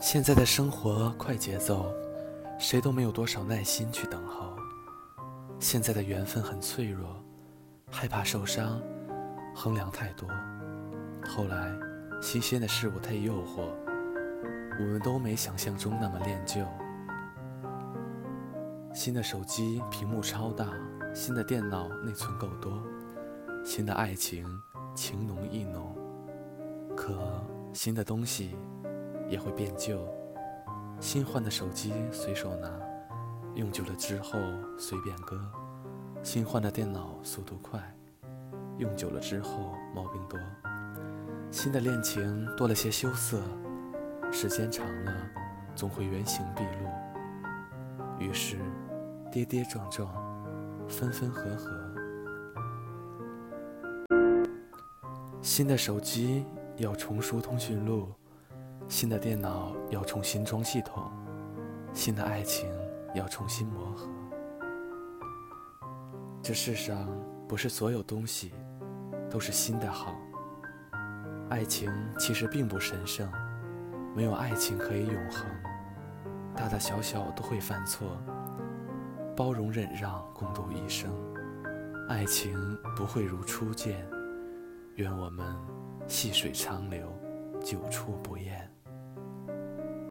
现在的生活快节奏，谁都没有多少耐心去等候。现在的缘分很脆弱，害怕受伤，衡量太多。后来，新鲜的事物太诱惑，我们都没想象中那么恋旧。新的手机屏幕超大，新的电脑内存够多，新的爱情情浓意浓。可新的东西。也会变旧，新换的手机随手拿，用久了之后随便搁；新换的电脑速度快，用久了之后毛病多；新的恋情多了些羞涩，时间长了总会原形毕露。于是跌跌撞撞，分分合合。新的手机要重输通讯录。新的电脑要重新装系统，新的爱情要重新磨合。这世上不是所有东西都是新的好。爱情其实并不神圣，没有爱情可以永恒。大大小小都会犯错，包容忍让共度一生。爱情不会如初见，愿我们细水长流，久处不。